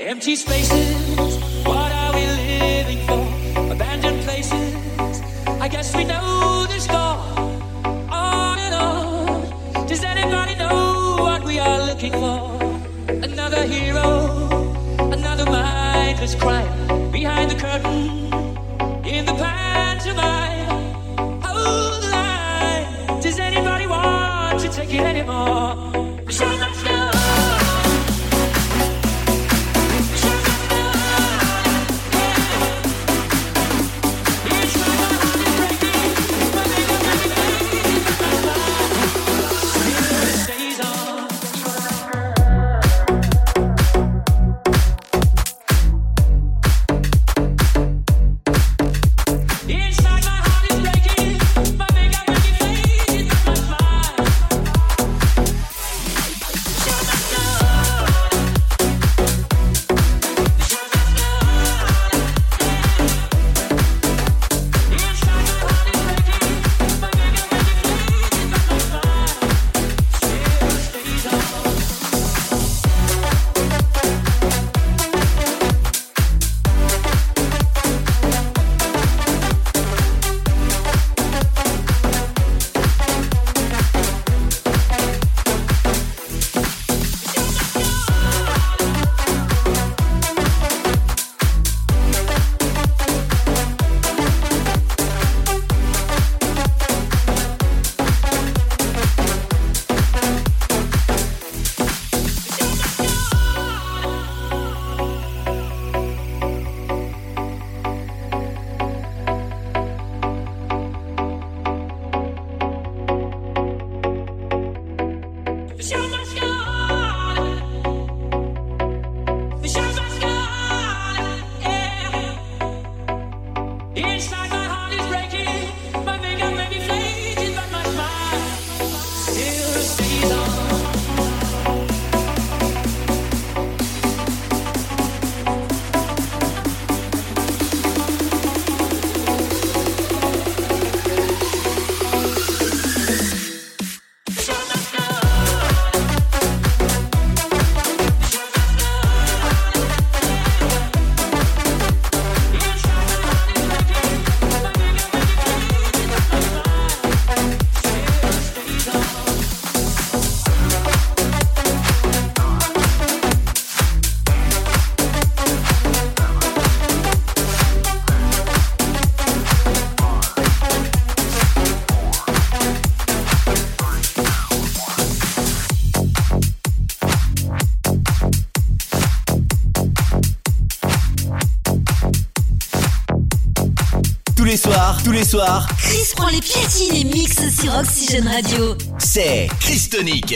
Empty spaces, what are we living for? Abandoned places, I guess we know the score. On and on, does anybody know what we are looking for? Another hero, another mindless crime behind the curtain, in the pantomime. Hold the line, does anybody want to take it anymore? Chris prend les platines et mixe sur Oxygène Radio. c'est Chris Tonic.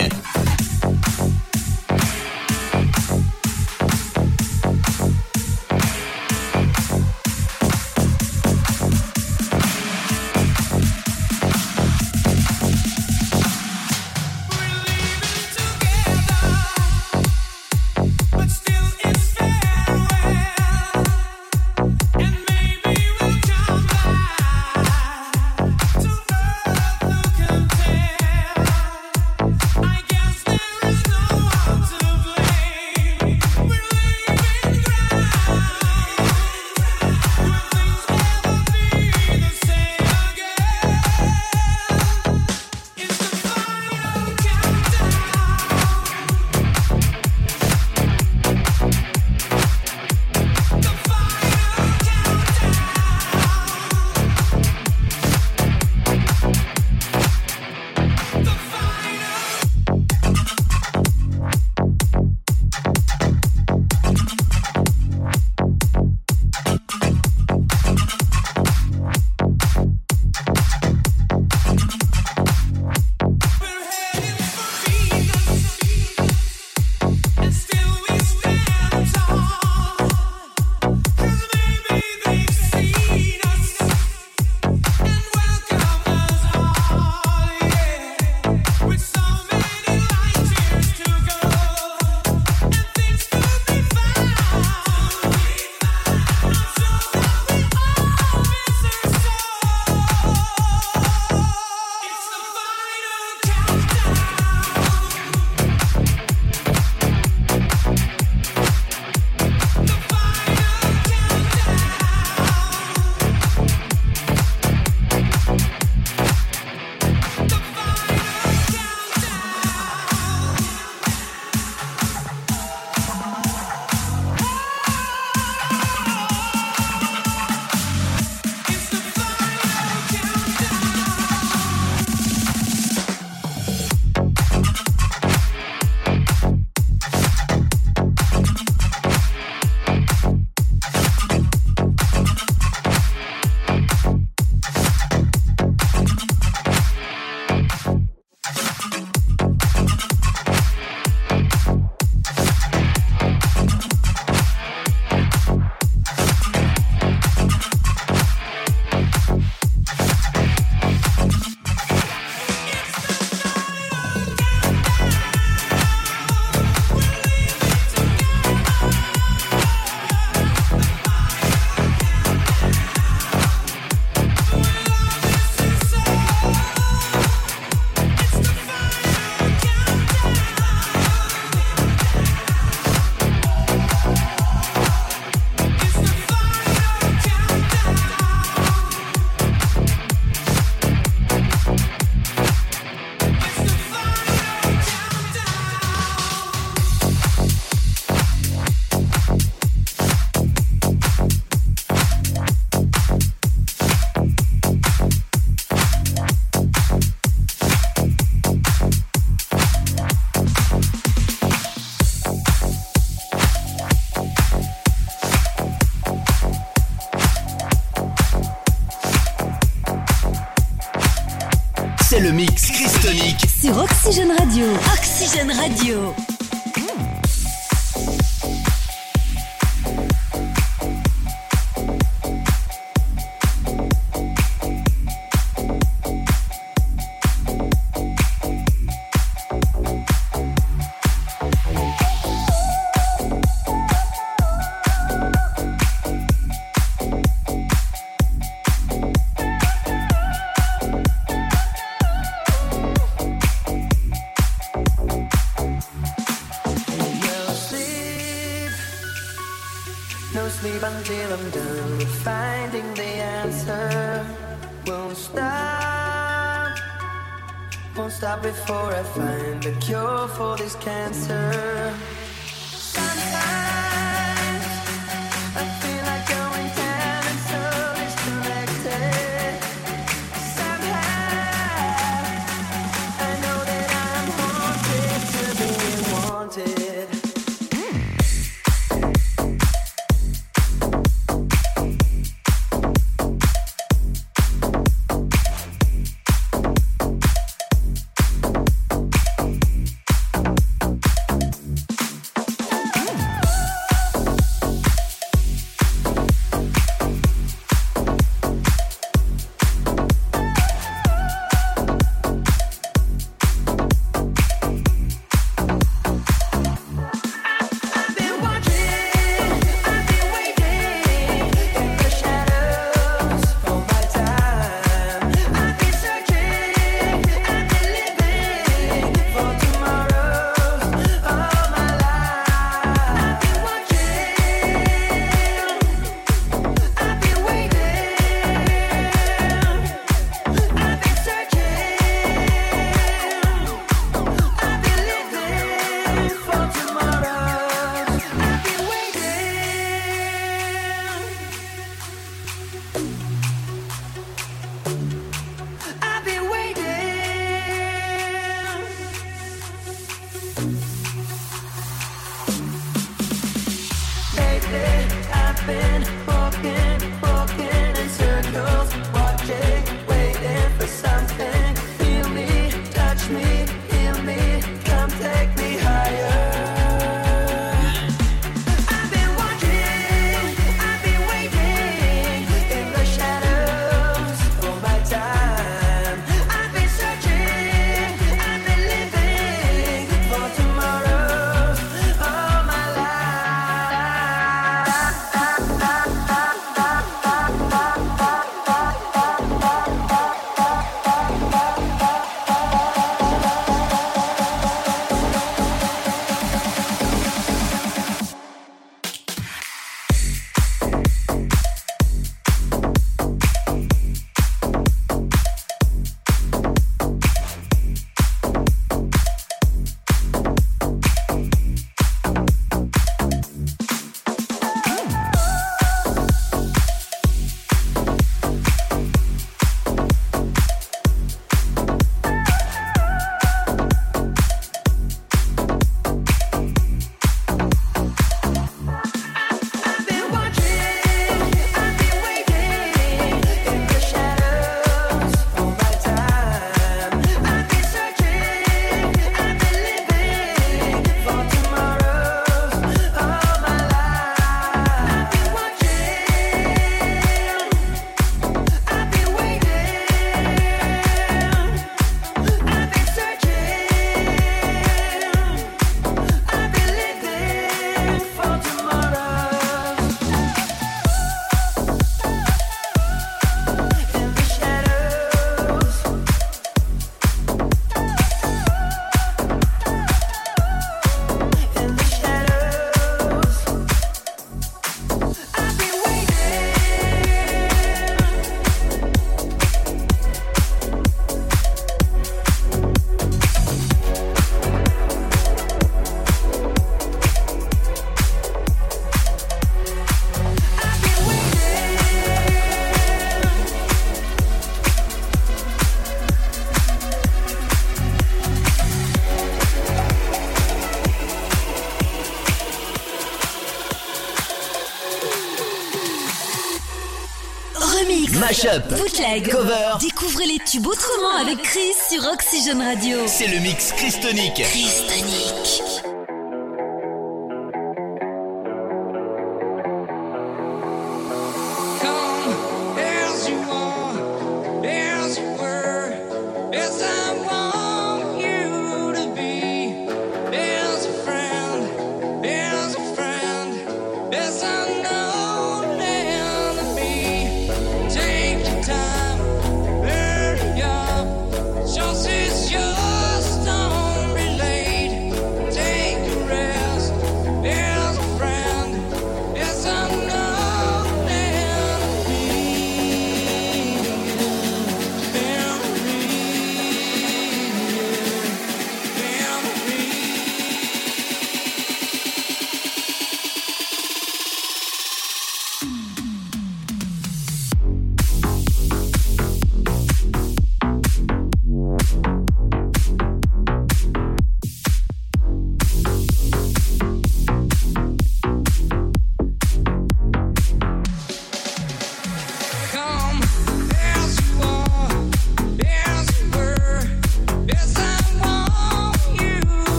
Bootleg, cover. Découvrez les tubes autrement avec Chris sur Oxygène Radio. C'est le mix Christonique. Christonique.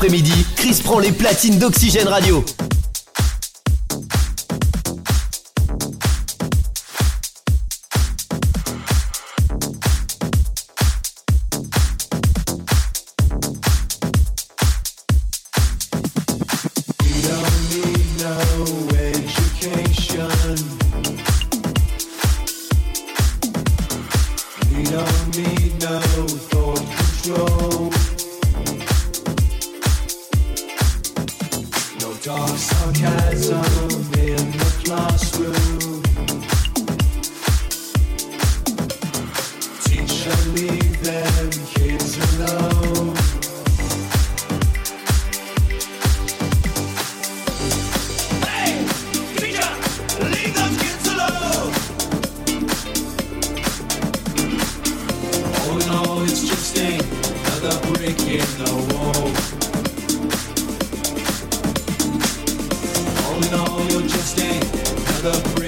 après-midi, Chris prend les platines d'Oxygène Radio. no, you're just another.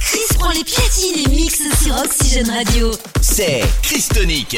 Chris prend les platines et mixe sur Oxygène Radio. C'est Chris Tonic.